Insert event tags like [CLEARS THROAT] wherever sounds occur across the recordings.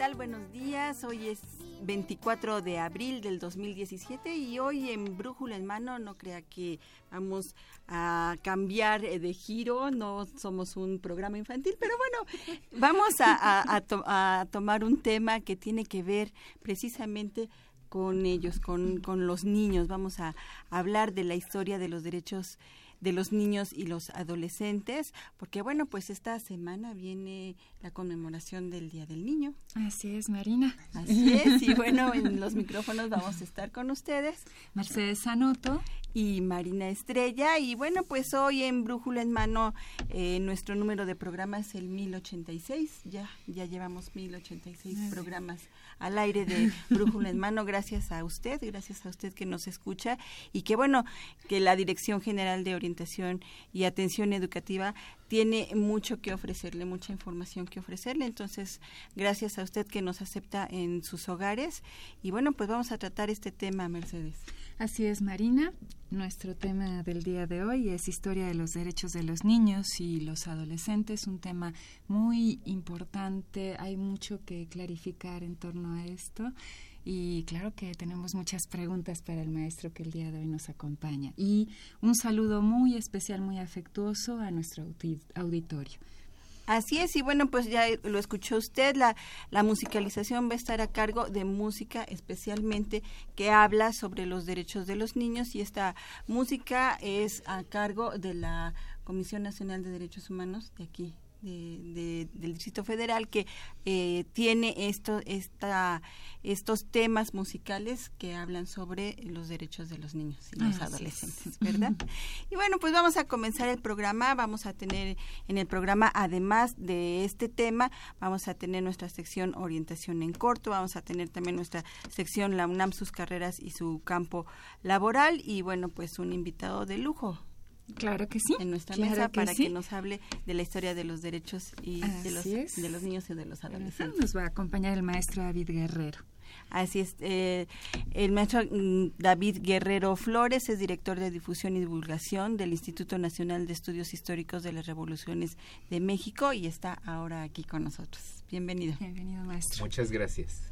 Tal? Buenos días. Hoy es 24 de abril del 2017 y hoy en Brújula en Mano no crea que vamos a cambiar eh, de giro, no somos un programa infantil, pero bueno, vamos a, a- a to- a tomar un tema que tiene que ver precisamente con ellos, con, con los niños. Vamos a hablar de la historia de los derechos de los niños y los adolescentes, porque bueno, pues esta semana viene la conmemoración del Día del Niño. Así es, Marina. Así es, y bueno, en los micrófonos vamos a estar con ustedes Mercedes Sanoto. Y Marina Estrella. Y bueno, pues hoy en Brújula en Mano, eh, nuestro número de programa es el 1086. Ya, ya llevamos 1086 programas al aire de Brújula en Mano. Gracias a usted, gracias a usted que nos escucha. Y que bueno, que la Dirección General de Orientación y Atención Educativa tiene mucho que ofrecerle, mucha información que ofrecerle. Entonces, gracias a usted que nos acepta en sus hogares. Y bueno, pues vamos a tratar este tema, Mercedes. Así es, Marina. Nuestro tema del día de hoy es historia de los derechos de los niños y los adolescentes, un tema muy importante. Hay mucho que clarificar en torno a esto. Y claro que tenemos muchas preguntas para el maestro que el día de hoy nos acompaña. Y un saludo muy especial, muy afectuoso a nuestro audi- auditorio. Así es, y bueno, pues ya lo escuchó usted, la, la musicalización va a estar a cargo de música especialmente que habla sobre los derechos de los niños y esta música es a cargo de la Comisión Nacional de Derechos Humanos de aquí. De- de- del Distrito Federal que eh, tiene esto, esta, estos temas musicales que hablan sobre los derechos de los niños y los adolescentes, ¿verdad? Y bueno, pues vamos a comenzar el programa. Vamos a tener en el programa, además de este tema, vamos a tener nuestra sección orientación en corto, vamos a tener también nuestra sección La UNAM, sus carreras y su campo laboral. Y bueno, pues un invitado de lujo Claro que sí. en nuestra claro mesa para sí. que nos hable de la historia de los derechos y de los, de los niños y de los adolescentes. Nos va a acompañar el maestro David Guerrero. Así es. eh, el maestro mm, David Guerrero Flores es director de difusión y divulgación del Instituto Nacional de Estudios Históricos de las Revoluciones de México y está ahora aquí con nosotros. Bienvenido. Bienvenido, maestro. Muchas gracias.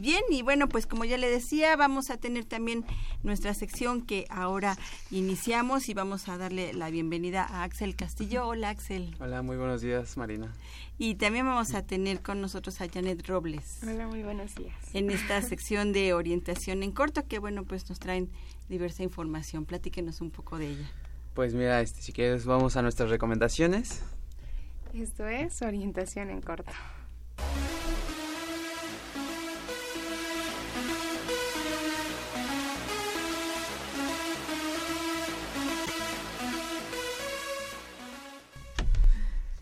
Bien, y bueno, pues como ya le decía, vamos a tener también nuestra sección que ahora iniciamos y vamos a darle la bienvenida a Axel Castillo. Hola, Axel. Hola, muy buenos días, Marina. Y también vamos a tener con nosotros a Janet Robles. Hola, muy buenos días. en esta sección de orientación en corto, que bueno, pues nos traen diversa información. Platíquenos un poco de ella. Pues mira, este, si quieres vamos a nuestras recomendaciones. Esto es orientación en corto.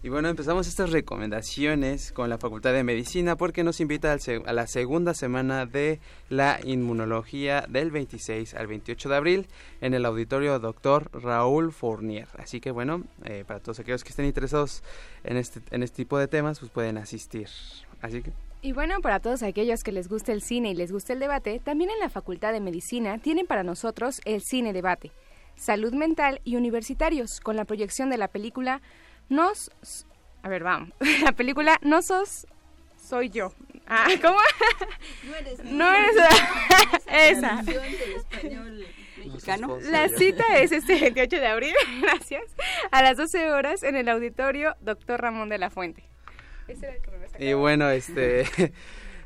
Y bueno, empezamos estas recomendaciones con la Facultad de Medicina porque nos invita a la segunda semana de la inmunología del 26 al 28 de abril en el auditorio Dr. Raúl Fournier. Así que bueno, eh, para todos aquellos que estén interesados en este, en este tipo de temas, pues pueden asistir. Así que Y bueno, para todos aquellos que les gusta el cine y les gusta el debate, también en la Facultad de Medicina tienen para nosotros el cine debate, salud mental y universitarios, con la proyección de la película Nos... A ver, vamos. [LAUGHS] La película No sos... Soy yo. Ah, [LAUGHS] ¿cómo? No eres... [LAUGHS] Esa. mexicano. La cita es este 28 de abril, gracias, a las 12 horas en el auditorio Dr. Ramón de la Fuente. Ese era el que me. Y bueno, este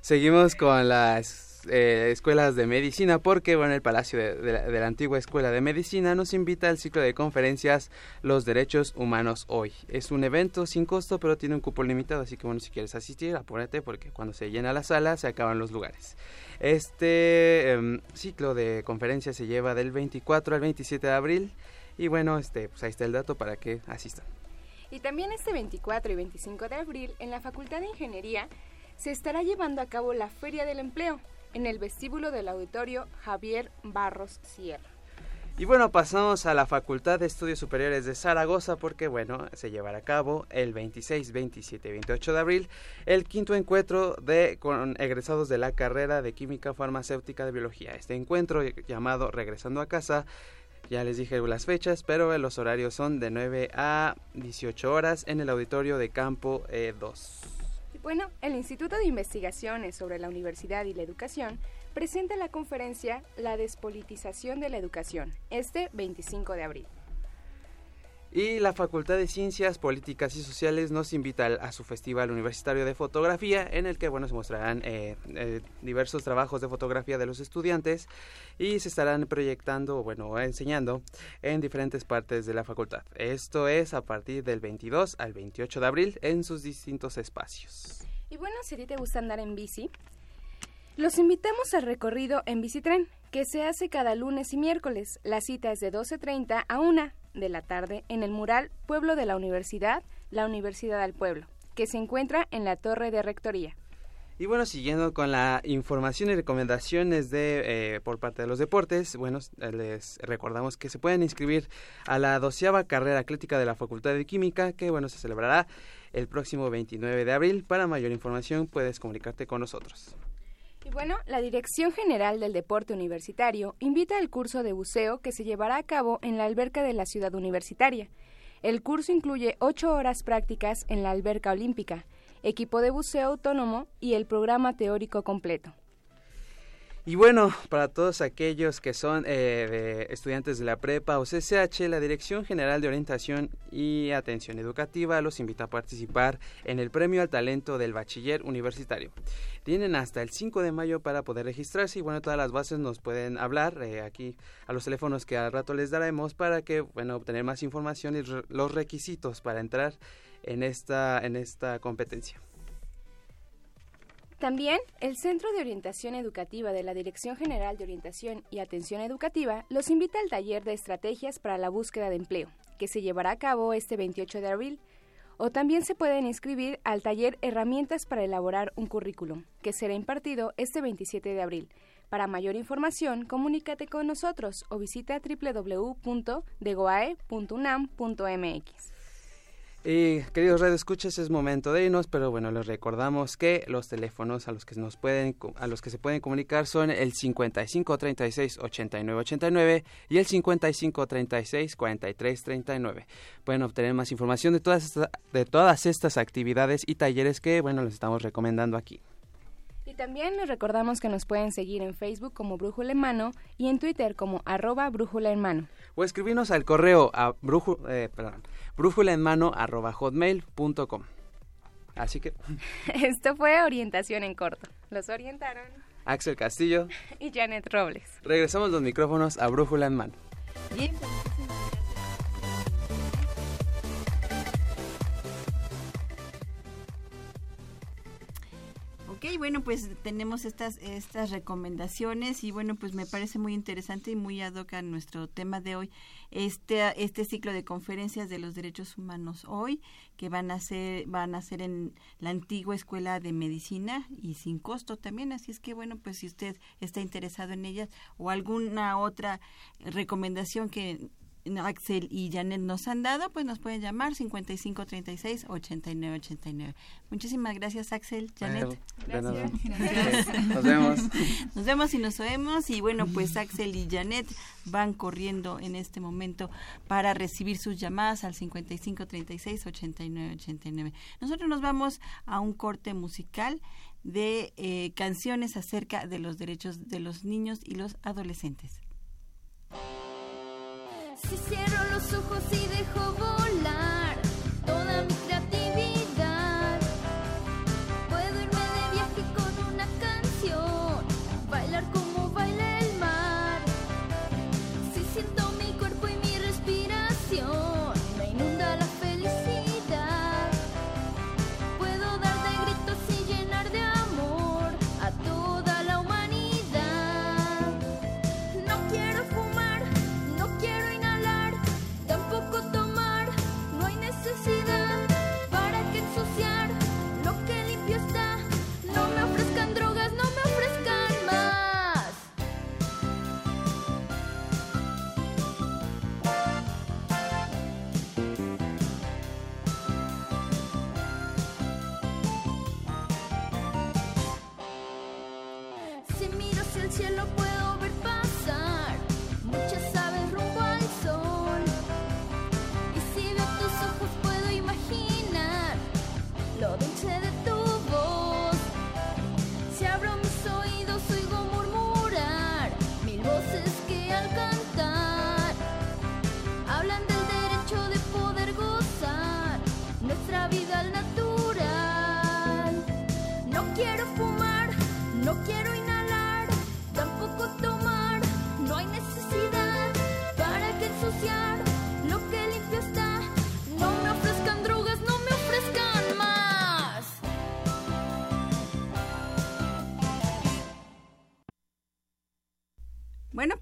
seguimos con las eh, escuelas de medicina porque, bueno, el Palacio de, la, de la antigua Escuela de Medicina nos invita al ciclo de conferencias Los Derechos Humanos Hoy. Es un evento sin costo, pero tiene un cupo limitado, así que, bueno, si quieres asistir, apúrate porque cuando se llena la sala se acaban los lugares. Este em, ciclo de conferencias se lleva del 24 al 27 de abril y, bueno, este, pues ahí está el dato para que asistan. Y también este 24 y 25 de abril, en la Facultad de Ingeniería, se estará llevando a cabo la Feria del Empleo en el vestíbulo del auditorio Javier Barros Sierra. Y bueno, pasamos a la Facultad de Estudios Superiores de Zaragoza porque, bueno, se llevará a cabo el 26, 27 y 28 de abril el quinto encuentro de con egresados de la carrera de Química Farmacéutica de Biología. Este encuentro llamado Regresando a Casa ya les dije las fechas, pero los horarios son de 9 a 18 horas en el auditorio de Campo eh, 2. Bueno, el Instituto de Investigaciones sobre la Universidad y la Educación presenta la conferencia La despolitización de la educación, este 25 de abril. Y la Facultad de Ciencias Políticas y Sociales nos invita a su Festival Universitario de Fotografía, en el que bueno, se mostrarán eh, eh, diversos trabajos de fotografía de los estudiantes y se estarán proyectando, bueno, enseñando en diferentes partes de la facultad. Esto es a partir del 22 al 28 de abril en sus distintos espacios. Y bueno, si a ti te gusta andar en bici, los invitamos al recorrido en bicitren, que se hace cada lunes y miércoles. La cita es de 12.30 a 1 de la tarde en el mural Pueblo de la Universidad, la Universidad al Pueblo, que se encuentra en la Torre de Rectoría. Y bueno, siguiendo con la información y recomendaciones de eh, por parte de los deportes, bueno, les recordamos que se pueden inscribir a la doceava carrera atlética de la Facultad de Química, que bueno, se celebrará el próximo 29 de abril. Para mayor información puedes comunicarte con nosotros. Y bueno, la Dirección General del Deporte Universitario invita al curso de buceo que se llevará a cabo en la alberca de la ciudad universitaria. El curso incluye ocho horas prácticas en la alberca olímpica, equipo de buceo autónomo y el programa teórico completo. Y bueno, para todos aquellos que son eh, estudiantes de la prepa o CCH, la Dirección General de Orientación y Atención Educativa los invita a participar en el Premio al Talento del Bachiller Universitario. Tienen hasta el 5 de mayo para poder registrarse y bueno, todas las bases nos pueden hablar eh, aquí a los teléfonos que al rato les daremos para que, bueno, obtener más información y los requisitos para entrar en esta, en esta competencia. También, el Centro de Orientación Educativa de la Dirección General de Orientación y Atención Educativa los invita al taller de estrategias para la búsqueda de empleo, que se llevará a cabo este 28 de abril. O también se pueden inscribir al taller Herramientas para elaborar un currículum, que será impartido este 27 de abril. Para mayor información, comunícate con nosotros o visita www.degoae.unam.mx. Y queridos radioescuchas, es momento de irnos, pero bueno, les recordamos que los teléfonos a los que nos pueden a los que se pueden comunicar son el 55 36 89 89 y el 55 36 43 39. Pueden obtener más información de todas esta- de todas estas actividades y talleres que bueno, les estamos recomendando aquí. Y también les recordamos que nos pueden seguir en Facebook como Brújula en Mano y en Twitter como arroba Brújula en Mano. O escribirnos al correo a bruju, eh, perdón, brújula en mano arroba hotmail.com. Así que [LAUGHS] Esto fue Orientación en Corto. Los orientaron Axel Castillo, [LAUGHS] y Janet Robles. regresamos los micrófonos a Brújula en mano. Bien, Ok, bueno, pues tenemos estas, estas recomendaciones y bueno, pues me parece muy interesante y muy ad hoc a nuestro tema de hoy, este, este ciclo de conferencias de los derechos humanos hoy, que van a ser, van a ser en la antigua escuela de medicina y sin costo también, así es que bueno, pues si usted está interesado en ellas o alguna otra recomendación que Axel y Janet nos han dado, pues nos pueden llamar 5536 8989. Muchísimas gracias Axel, Janet. Gracias. nada. [LAUGHS] Nos vemos. Nos vemos y nos oemos y bueno, pues Axel y Janet van corriendo en este momento para recibir sus llamadas al 5536 8989. Nosotros nos vamos a un corte musical de eh, canciones acerca de los derechos de los niños y los adolescentes. Si cierro los ojos y dejo volar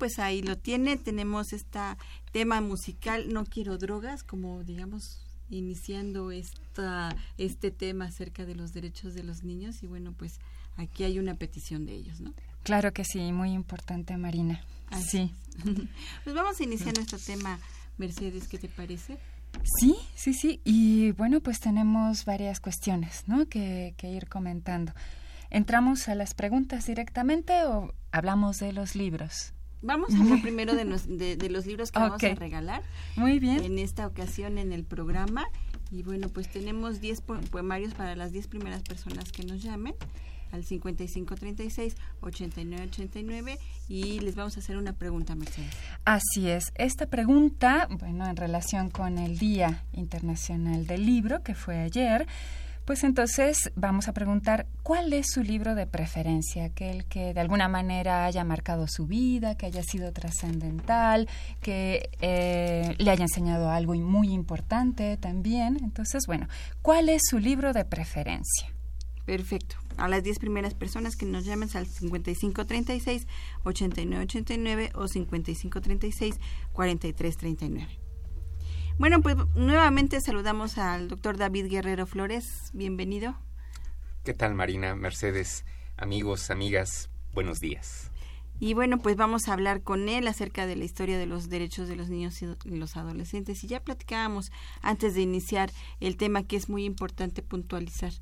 pues ahí lo tiene. Tenemos este tema musical, No quiero drogas, como digamos iniciando esta, este tema acerca de los derechos de los niños. Y bueno, pues aquí hay una petición de ellos, ¿no? Claro que sí, muy importante, Marina. Así. [LAUGHS] pues vamos a iniciar nuestro tema, Mercedes, ¿qué te parece? Sí, sí, sí. Y bueno, pues tenemos varias cuestiones, ¿no? Que, que ir comentando. ¿Entramos a las preguntas directamente o hablamos de los libros? Vamos a hablar [LAUGHS] primero de, nos- de- de los libros que vamos a regalar. Muy bien. En esta ocasión en el programa. Y bueno, pues tenemos 10 po- poemarios para las 10 primeras personas que nos llamen al 5536-8989 y les vamos a hacer una pregunta, Mercedes. Así es. Esta pregunta, bueno, en relación con el Día Internacional del Libro, que fue ayer, pues entonces vamos a preguntar cuál es su libro de preferencia, aquel que de alguna manera haya marcado su vida, que haya sido trascendental, que eh, le haya enseñado algo muy importante también. Entonces, bueno, ¿cuál es su libro de preferencia? Perfecto. A las 10 primeras personas que nos llamen al 5536-8989 o 5536-4339. Bueno, pues nuevamente saludamos al doctor David Guerrero Flores. Bienvenido. ¿Qué tal Marina, Mercedes, amigos, amigas? Buenos días. Y bueno, pues vamos a hablar con él acerca de la historia de los derechos de los niños y los adolescentes. Y ya platicábamos antes de iniciar el tema que es muy importante puntualizar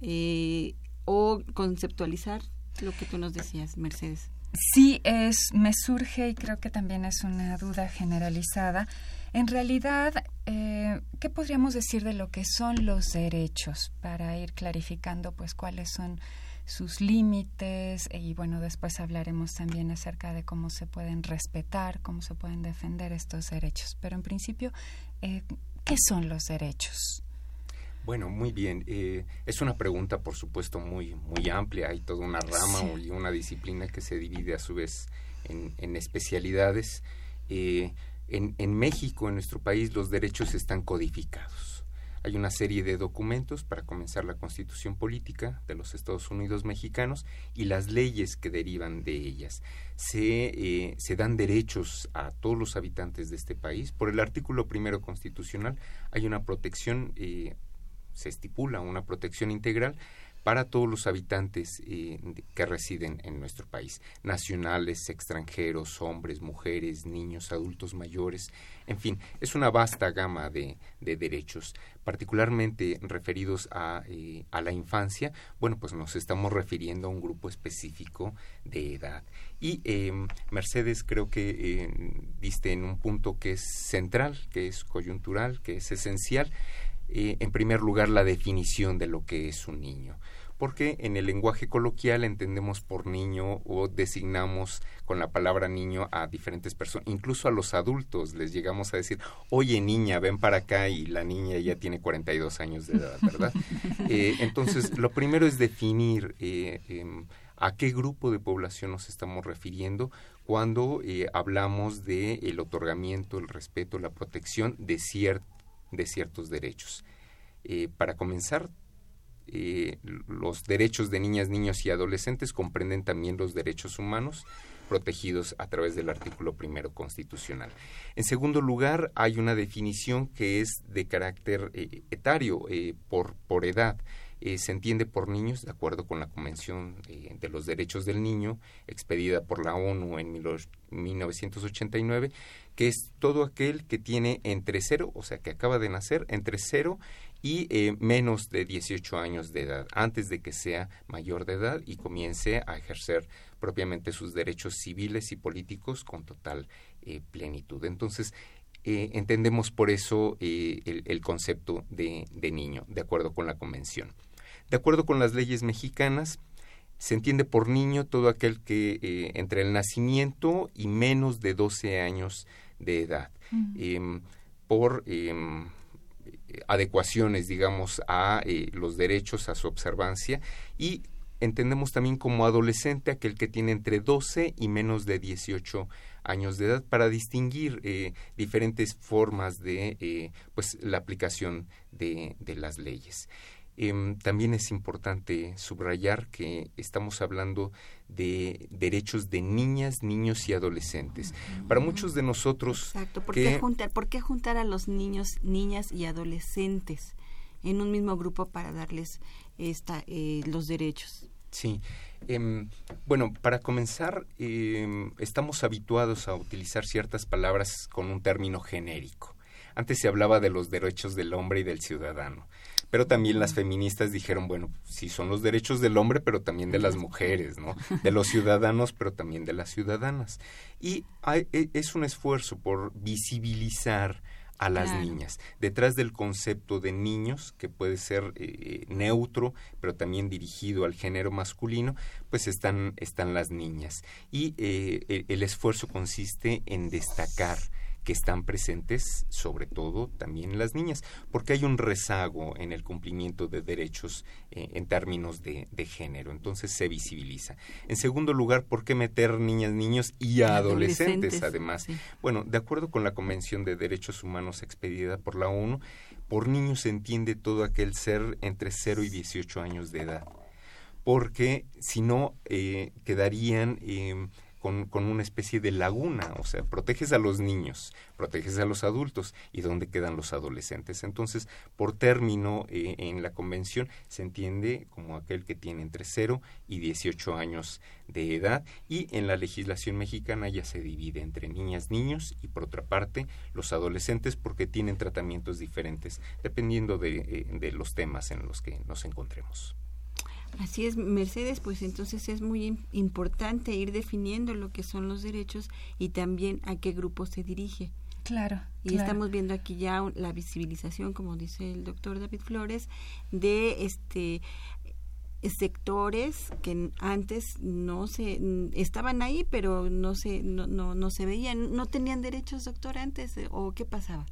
eh, o conceptualizar lo que tú nos decías, Mercedes. Sí, es, me surge y creo que también es una duda generalizada. En realidad, eh, ¿qué podríamos decir de lo que son los derechos para ir clarificando, pues, cuáles son sus límites y bueno, después hablaremos también acerca de cómo se pueden respetar, cómo se pueden defender estos derechos. Pero en principio, eh, ¿qué son los derechos? Bueno, muy bien. Eh, es una pregunta, por supuesto, muy, muy amplia. Hay toda una rama Sí. y una disciplina que se divide a su vez en, en especialidades. Eh, en, en México, en nuestro país, los derechos están codificados. Hay una serie de documentos para comenzar la constitución política de los Estados Unidos mexicanos y las leyes que derivan de ellas. Se, eh, dan derechos a todos los habitantes de este país. Por el artículo primero constitucional hay una protección eh, se estipula una protección integral para todos los habitantes eh, que residen en nuestro país, nacionales, extranjeros, hombres, mujeres, niños, adultos mayores, en fin, es una vasta gama de, de derechos, particularmente referidos a, eh, a la infancia, bueno, pues nos estamos refiriendo a un grupo específico de edad. Y eh, Mercedes creo que eh, en un punto que es central, que es coyuntural, que es esencial, eh, en primer lugar, la definición de lo que es un niño. Porque en el lenguaje coloquial entendemos por niño o designamos con la palabra niño a diferentes personas, incluso a los adultos les llegamos a decir, oye niña, ven para acá y la niña ya tiene 42 años de edad, ¿verdad? [LAUGHS] Eh, entonces, lo primero es definir eh, em, a qué grupo de población nos estamos refiriendo cuando eh, hablamos de el otorgamiento, el respeto, la protección de, cier- de ciertos derechos. Para comenzar, eh, los derechos de niñas, niños y adolescentes comprenden también los derechos humanos protegidos a través del artículo primero constitucional. En segundo lugar, hay una definición que es de carácter eh, etario, eh, por, por edad. Se entiende por niños, de acuerdo con la Convención de los Derechos del Niño, expedida por la ONU en 1989, que es todo aquel que tiene entre cero, o sea, que acaba de nacer, entre cero y eh, menos de 18 años de edad, antes de que sea mayor de edad y comience a ejercer propiamente sus derechos civiles y políticos con total eh, plenitud. Entonces, eh, entendemos por eso el, el, concepto de, de niño, de acuerdo con la Convención. De acuerdo con las leyes mexicanas, se entiende por niño todo aquel que eh, entre el nacimiento y menos de 12 años de edad. Eh, por eh, adecuaciones, digamos, a los derechos, a su observancia y entendemos también como adolescente aquel que tiene entre 12 y menos de 18 años de edad para distinguir eh, diferentes formas de eh, pues la aplicación de las leyes. Eh, también es importante subrayar que estamos hablando de derechos de niñas, niños y adolescentes. Para muchos de nosotros... Exacto. ¿Por, que, qué juntar, ¿Por qué juntar a los niños, niñas y adolescentes en un mismo grupo para darles esta, eh, los derechos? Sí. Eh, bueno, para comenzar, eh, estamos habituados a utilizar ciertas palabras con un término genérico. Antes se hablaba de los derechos del hombre y del ciudadano pero también las feministas dijeron, bueno, sí son los derechos del hombre, pero también de las mujeres, ¿no? [LAUGHS] De los ciudadanos, pero también de las ciudadanas. Y hay, es un esfuerzo por visibilizar a las claro. niñas. Detrás del concepto de niños, que puede ser eh, neutro, pero también dirigido al género masculino, pues están, están las niñas. Y eh, el, el esfuerzo consiste en destacar que están presentes, sobre todo también las niñas, porque hay un rezago en el cumplimiento de derechos eh, en términos de, de, género, entonces se visibiliza. En segundo lugar, ¿por qué meter niñas, niños y adolescentes, adolescentes además? Sí. Bueno, de acuerdo con la Convención de Derechos Humanos expedida por la ONU, por niños se entiende todo aquel ser entre 0 y 18 años de edad, porque si no, eh, quedarían... Eh, con, con, una especie de laguna, o sea, proteges a los niños, proteges a los adultos y dónde quedan los adolescentes. Entonces, por término eh, en la convención se entiende como aquel que tiene entre 0 y 18 años de edad y en la legislación mexicana ya se divide entre niñas, niños y por otra parte los adolescentes porque tienen tratamientos diferentes dependiendo de, eh, de los temas en los que nos encontremos. Así es, Mercedes, pues entonces es muy importante ir definiendo lo que son los derechos y también a qué grupo se dirige. Claro. Y claro. estamos viendo aquí ya la visibilización, como dice el doctor David Flores, de este sectores que antes no se estaban ahí pero no se no, no, no se veían no tenían derechos doctor antes o qué pasaba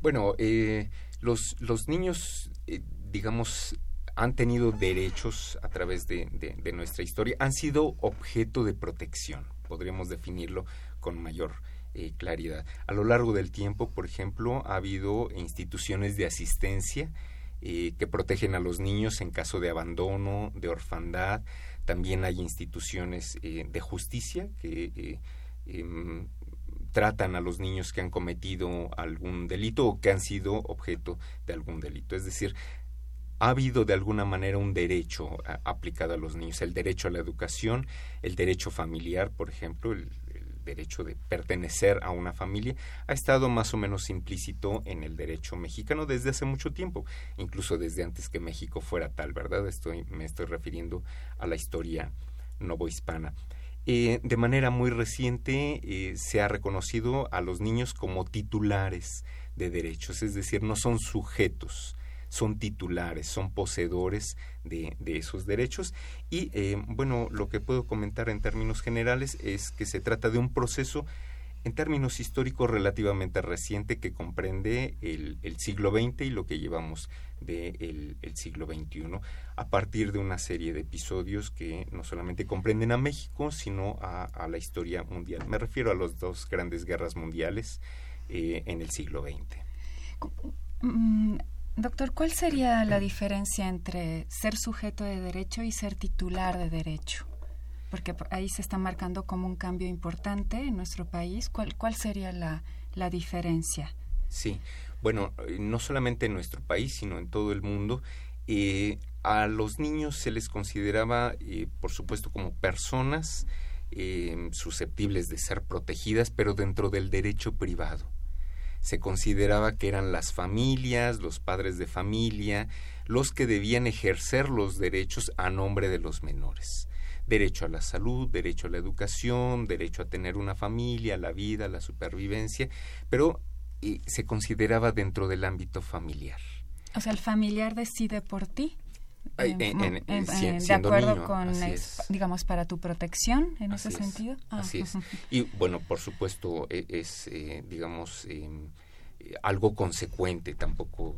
bueno eh, los los niños eh, digamos han tenido derechos a través de, nuestra historia, han sido objeto de protección, podríamos definirlo con mayor eh, claridad. A lo largo del tiempo, por ejemplo, ha habido instituciones de asistencia eh, que protegen a los niños en caso de abandono, de orfandad. También hay instituciones eh, de justicia que em, tratan a los niños que han cometido algún delito o que han sido objeto de algún delito. Es decir, ha habido de alguna manera un derecho aplicado a los niños, el derecho a la educación, el derecho familiar, por ejemplo, el, el, derecho de pertenecer a una familia, ha estado más o menos implícito en el derecho mexicano desde hace mucho tiempo, incluso desde antes que México fuera tal, ¿verdad? Estoy, me estoy refiriendo a la historia novohispana. Eh, de manera muy reciente eh, se ha reconocido a los niños como titulares de derechos, es decir, no son sujetos, son titulares, son poseedores de, esos derechos. Y eh, bueno, lo que puedo comentar en términos generales es que se trata de un proceso en términos históricos relativamente reciente que comprende el, siglo XX y lo que llevamos del de el siglo XXI a partir de una serie de episodios que no solamente comprenden a México, sino a, a la historia mundial. Me refiero a las dos grandes guerras mundiales eh, en el siglo XX. Doctor, ¿cuál sería la diferencia entre ser sujeto de derecho y ser titular de derecho? Porque ahí se está marcando como un cambio importante en nuestro país. ¿Cuál, cuál sería la, la diferencia? Sí, bueno, no solamente en nuestro país, sino en todo el mundo. Eh, a los niños se les consideraba, eh, por supuesto, como personas eh, susceptibles de ser protegidas, pero dentro del derecho privado se consideraba que eran las familias, los padres de familia, los que debían ejercer los derechos a nombre de los menores. Derecho a la salud, derecho a la educación, derecho a tener una familia, la vida, la supervivencia, pero eh, se consideraba dentro del ámbito familiar. O sea, el familiar decide por ti. Ay, eh, en- mo- en- en- si- de acuerdo niño, con, es. digamos, para tu protección en Así ese es, sentido. Ah, Así es. [LAUGHS] Y bueno, por supuesto, e- es, eh, digamos, eh, eh, algo consecuente, tampoco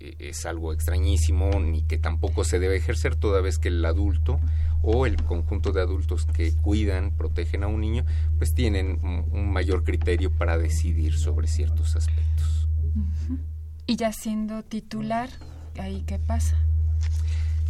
eh, es algo extrañísimo, ni que tampoco se debe ejercer toda vez que el adulto o el conjunto de adultos que cuidan, protegen a un niño, pues tienen un, un mayor criterio para decidir sobre ciertos aspectos. Y ya siendo titular, ¿ahí qué pasa?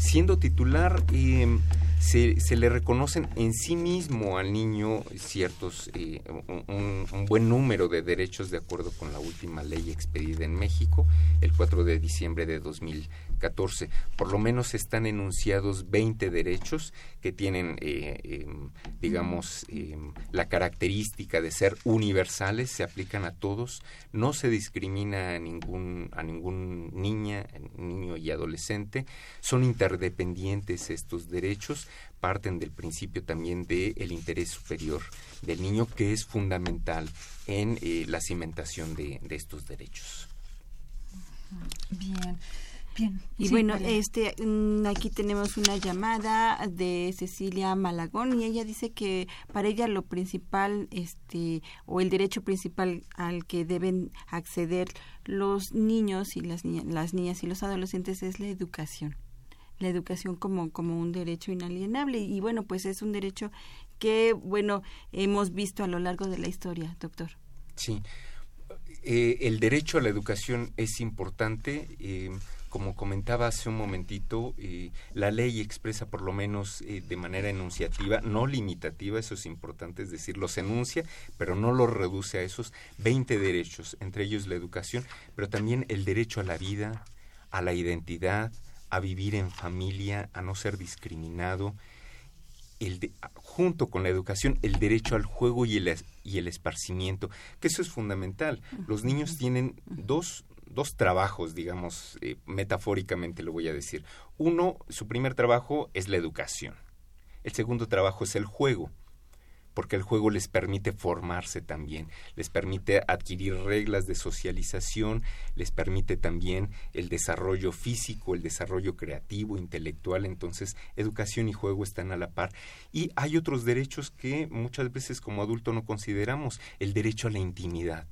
Siendo titular, eh, se, se le reconocen en sí mismo al niño ciertos, eh, un, un- buen número de derechos de acuerdo con la última ley expedida en México, el 4 de diciembre de 2014. Por lo menos están enunciados 20 derechos que tienen, eh, em, digamos, em, la característica de ser universales, se aplican a todos, no se discrimina a ningún, a ningún niña, niño y adolescente, son interdependientes estos derechos, parten del principio también del el interés superior del niño, que es fundamental en eh, la cimentación de, de estos derechos. Bien, bien. Y Sí, bueno, María. este mm, aquí tenemos una llamada de Cecilia Malagón y ella dice que para ella lo principal este o el derecho principal al que deben acceder los niños y las niñas, las niñas y los adolescentes es la educación. La educación como como un derecho inalienable y bueno, pues es un derecho que bueno, hemos visto a lo largo de la historia, doctor. Sí. Eh, el derecho a la educación es importante. eh, como comentaba hace un momentito, eh, la ley expresa por lo menos eh, de manera enunciativa, no limitativa, eso es importante, es decir, los enuncia, pero no los reduce a esos 20 derechos, entre ellos la educación, pero también el derecho a la vida, a la identidad, a vivir en familia, a no ser discriminado, el de- junto con la educación, el derecho al juego y el, y el esparcimiento, que eso es fundamental. Los niños tienen dos, dos trabajos, digamos, eh, metafóricamente lo voy a decir. Uno, su primer trabajo es la educación. El segundo trabajo es el juego, porque el juego les permite formarse también, les permite adquirir reglas de socialización, les permite también el desarrollo físico, el desarrollo creativo, intelectual, entonces educación y juego están a la par. Y hay otros derechos que muchas veces como adulto no consideramos, el derecho a la intimidad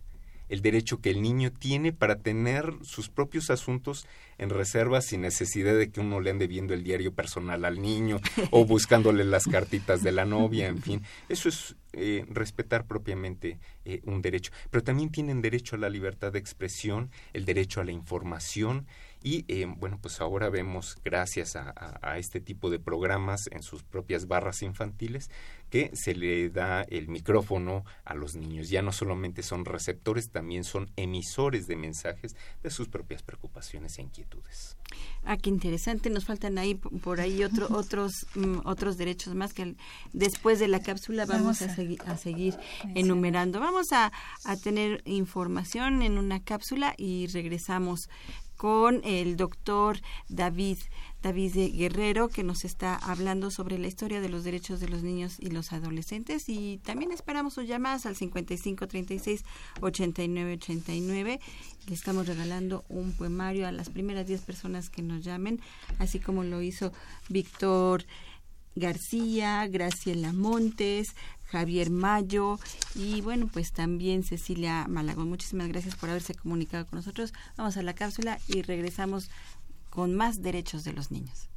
el derecho que el niño tiene para tener sus propios asuntos en reserva sin necesidad de que uno le ande viendo el diario personal al niño [LAUGHS] o buscándole las cartitas de la novia, en fin. Eso es eh, respetar propiamente eh, un derecho. Pero también tienen derecho a la libertad de expresión, el derecho a la información y eh, bueno, pues ahora vemos, gracias a, a- a este tipo de programas en sus propias barras infantiles, que se le da el micrófono a los niños. Ya no solamente son receptores, también son emisores de mensajes de sus propias preocupaciones e inquietudes. Ah, qué interesante. Nos faltan ahí por ahí otro, [LAUGHS] otros mm, otros derechos más que después de la cápsula vamos, Vamos a, a- segui- a [LAUGHS] seguir enumerando. Vamos a, a tener información en una cápsula y regresamos con el doctor David David Guerrero que nos está hablando sobre la historia de los derechos de los niños y los adolescentes. Y también esperamos sus llamadas al 55 36 89 89 le estamos regalando un poemario a las primeras 10 personas que nos llamen así como lo hizo Víctor García, Graciela Montes, Javier Mayo y bueno, pues también Cecilia Malagón. Muchísimas gracias por haberse comunicado con nosotros. Vamos a la cápsula y regresamos con más derechos de los niños.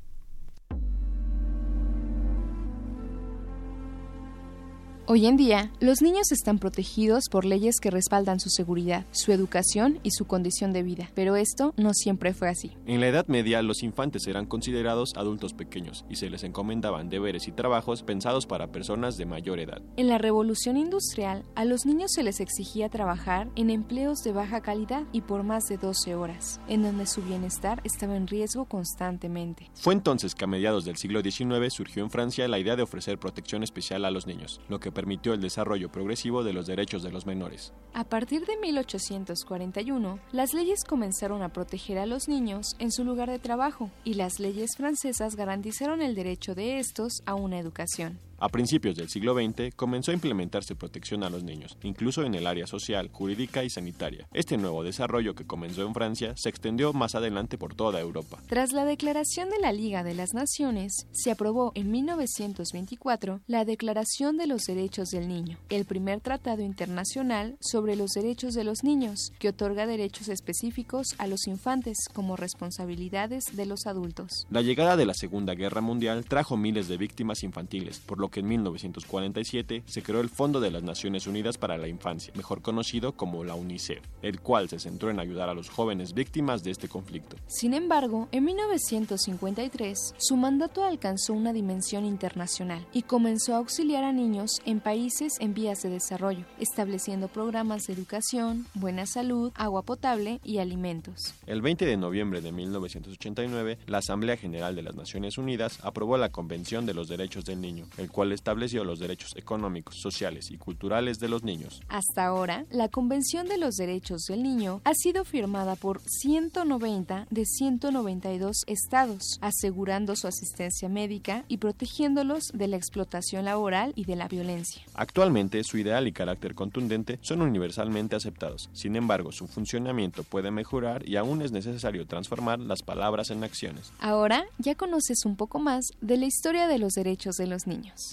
Hoy en día, los niños están protegidos por leyes que respaldan su seguridad, su educación y su condición de vida, pero esto no siempre fue así. En la Edad Media, los infantes eran considerados adultos pequeños y se les encomendaban deberes y trabajos pensados para personas de mayor edad. En la revolución industrial, a los niños se les exigía trabajar en empleos de baja calidad y por más de 12 horas, en donde su bienestar estaba en riesgo constantemente. Fue entonces que a mediados del siglo XIX surgió en Francia la idea de ofrecer protección especial a los niños, lo que permitió el desarrollo progresivo de los derechos de los menores. A partir de 1841, las leyes comenzaron a proteger a los niños en su lugar de trabajo y las leyes francesas garantizaron el derecho de estos a una educación. A principios del siglo XX comenzó a implementarse protección a los niños, incluso en el área social, jurídica y sanitaria. Este nuevo desarrollo que comenzó en Francia se extendió más adelante por toda Europa. Tras la declaración de la Liga de las Naciones, se aprobó en 1924 la Declaración de los Derechos del Niño, el primer tratado internacional sobre los derechos de los niños, que otorga derechos específicos a los infantes como responsabilidades de los adultos. La llegada de la Segunda Guerra Mundial trajo miles de víctimas infantiles, por lo que en 1947 se creó el Fondo de las Naciones Unidas para la Infancia, mejor conocido como la UNICEF, el cual se centró en ayudar a los jóvenes víctimas de este conflicto. Sin embargo, en 1953, su mandato alcanzó una dimensión internacional y comenzó a auxiliar a niños en países en vías de desarrollo, estableciendo programas de educación, buena salud, agua potable y alimentos. El 20 de noviembre de 1989, la Asamblea General de las Naciones Unidas aprobó la Convención de los Derechos del Niño, el cual estableció los derechos económicos, sociales y culturales de los niños. Hasta ahora, la Convención de los Derechos del Niño ha sido firmada por 190 de 192 estados, asegurando su asistencia médica y protegiéndolos de la explotación laboral y de la violencia. Actualmente, su ideal y carácter contundente son universalmente aceptados. Sin embargo, su funcionamiento puede mejorar y aún es necesario transformar las palabras en acciones. Ahora ya conoces un poco más de la historia de los derechos de los niños.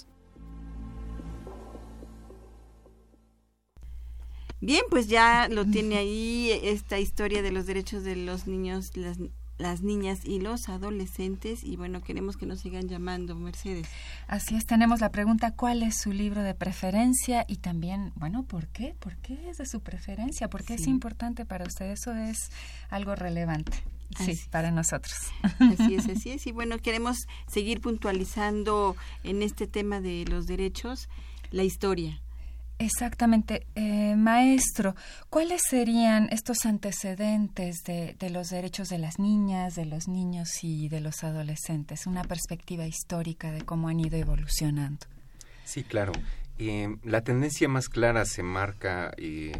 Bien, pues ya lo tiene ahí esta historia de los derechos de los niños, las, las niñas y los adolescentes y bueno, queremos que nos sigan llamando, Mercedes. Así es, tenemos la pregunta, ¿cuál es su libro de preferencia? Y también, bueno, ¿por qué? ¿Por qué es de su preferencia? ¿Por qué es importante para usted? Eso es algo relevante. Sí, para nosotros. Así es, así es. [LAUGHS] Y bueno, queremos seguir puntualizando en este tema de los derechos la historia. Exactamente. Eh, maestro, ¿cuáles serían estos antecedentes de, de los derechos de las niñas, de los niños y de los adolescentes? Una perspectiva histórica de cómo han ido evolucionando. Sí, claro. Eh, la tendencia más clara se marca eh,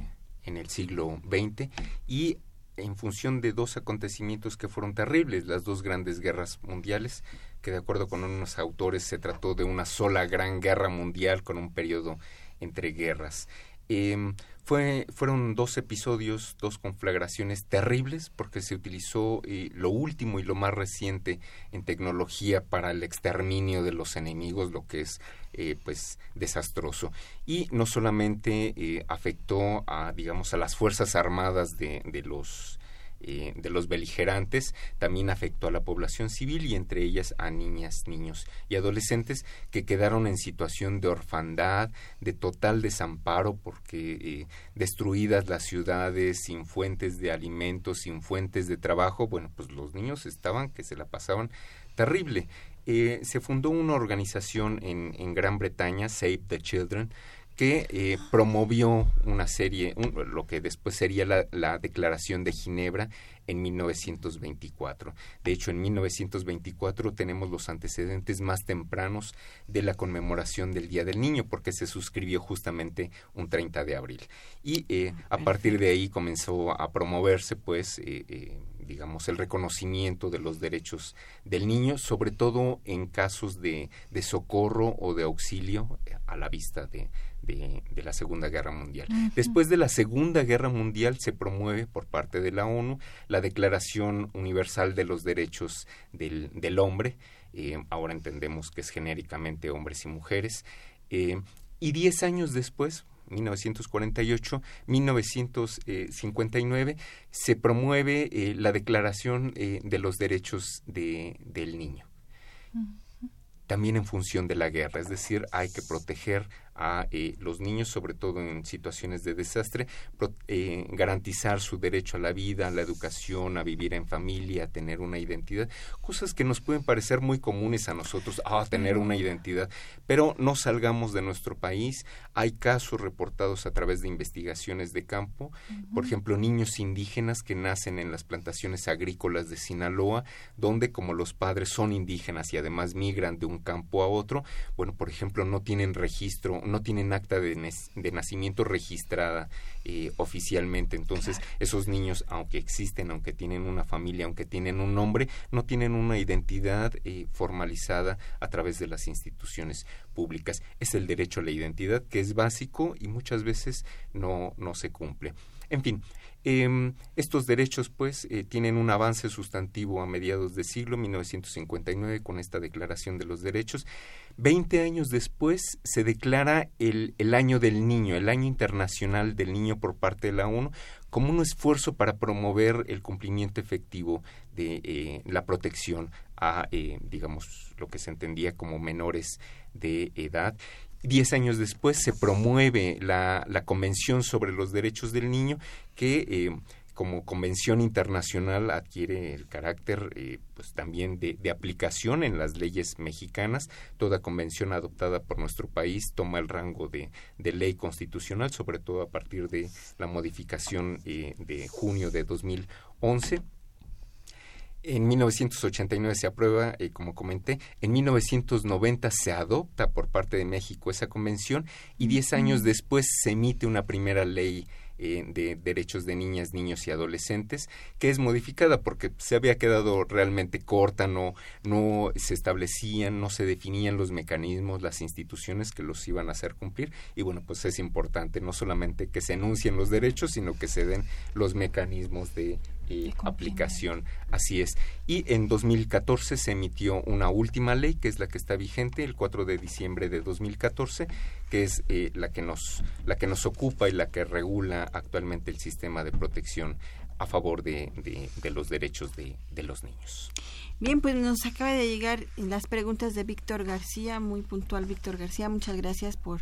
en el siglo XX y en función de dos acontecimientos que fueron terribles, las dos grandes guerras mundiales, que de acuerdo con unos autores se trató de una sola gran guerra mundial con un periodo entre guerras. Eh, fue, fueron dos episodios, dos conflagraciones terribles porque se utilizó eh, lo último y lo más reciente en tecnología para el exterminio de los enemigos, lo que es eh, pues desastroso. Y no solamente eh, afectó a, digamos, a las fuerzas armadas de, de los eh, de los beligerantes también afectó a la población civil y entre ellas a niñas, niños y adolescentes que quedaron en situación de orfandad, de total desamparo porque eh, destruidas las ciudades, sin fuentes de alimentos, sin fuentes de trabajo, bueno, pues los niños estaban que se la pasaban terrible. Eh, se fundó una organización en, en Gran Bretaña, Save the Children, que eh, promovió una serie, un- lo que después sería la, la Declaración de Ginebra en 1924. De hecho, en 1924 tenemos los antecedentes más tempranos de la conmemoración del Día del Niño, porque se suscribió justamente un 30 de abril. Y eh, a partir de ahí comenzó a promoverse, pues, eh, digamos, el reconocimiento de los derechos del niño, sobre todo en casos de, de socorro o de auxilio a la vista de, de, de la Segunda Guerra Mundial. Después de la Segunda Guerra Mundial se promueve por parte de la ONU la Declaración Universal de los Derechos del, del Hombre, eh, ahora entendemos que es genéricamente hombres y mujeres, eh, y diez años después, 1948, 1959, se promueve eh, la Declaración de los Derechos de, del Niño. También en función de la guerra, es decir, hay que proteger a eh, los niños, sobre todo en situaciones de desastre, pro- eh, garantizar su derecho a la vida, a la educación, a vivir en familia, a tener una identidad, cosas que nos pueden parecer muy comunes a nosotros, ah, tener una identidad, pero no salgamos de nuestro país, hay casos reportados a través de investigaciones de campo, por ejemplo, niños indígenas que nacen en las plantaciones agrícolas de Sinaloa, donde como los padres son indígenas y además migran de un campo a otro, bueno, por ejemplo, no tienen registro, no tienen acta de, de nacimiento registrada eh, oficialmente. Entonces, esos niños, aunque existen, aunque tienen una familia, aunque tienen un nombre, no tienen una identidad eh, formalizada a través de las instituciones públicas. Es el derecho a la identidad que es básico y muchas veces no, no se cumple. En fin, Em, estos derechos, pues, eh, tienen un avance sustantivo a mediados del siglo 1959 con esta Declaración de los Derechos. Veinte años después se declara el, el Año del Niño, el Año Internacional del Niño por parte de la ONU, como un esfuerzo para promover el cumplimiento efectivo de eh, la protección a, eh, digamos, lo que se entendía como menores de edad. Diez años después se promueve la, la Convención sobre los Derechos del Niño, que eh, como convención internacional adquiere el carácter eh, pues también de, de aplicación en las leyes mexicanas. Toda convención adoptada por nuestro país toma el rango de, de ley constitucional, sobre todo a partir de la modificación eh, de junio de 2011. En 1989 se aprueba, eh, como comenté, en 1990 se adopta por parte de México esa convención y diez años después se emite una primera ley eh, de derechos de niñas, niños y adolescentes, que es modificada porque se había quedado realmente corta, no, no se establecían, no se definían los mecanismos, las instituciones que los iban a hacer cumplir. Y bueno, pues es importante no solamente que se enuncien los derechos, sino que se den los mecanismos de eh, aplicación. Así es. Y en 2014 se emitió una última ley, que es la que está vigente, el 4 de diciembre de 2014, que es eh, la que nos la que nos ocupa y la que regula actualmente el sistema de protección a favor de, de- de los derechos de, de los niños. Bien, pues nos acaba de llegar las preguntas de Víctor García, muy puntual Víctor García, muchas gracias por,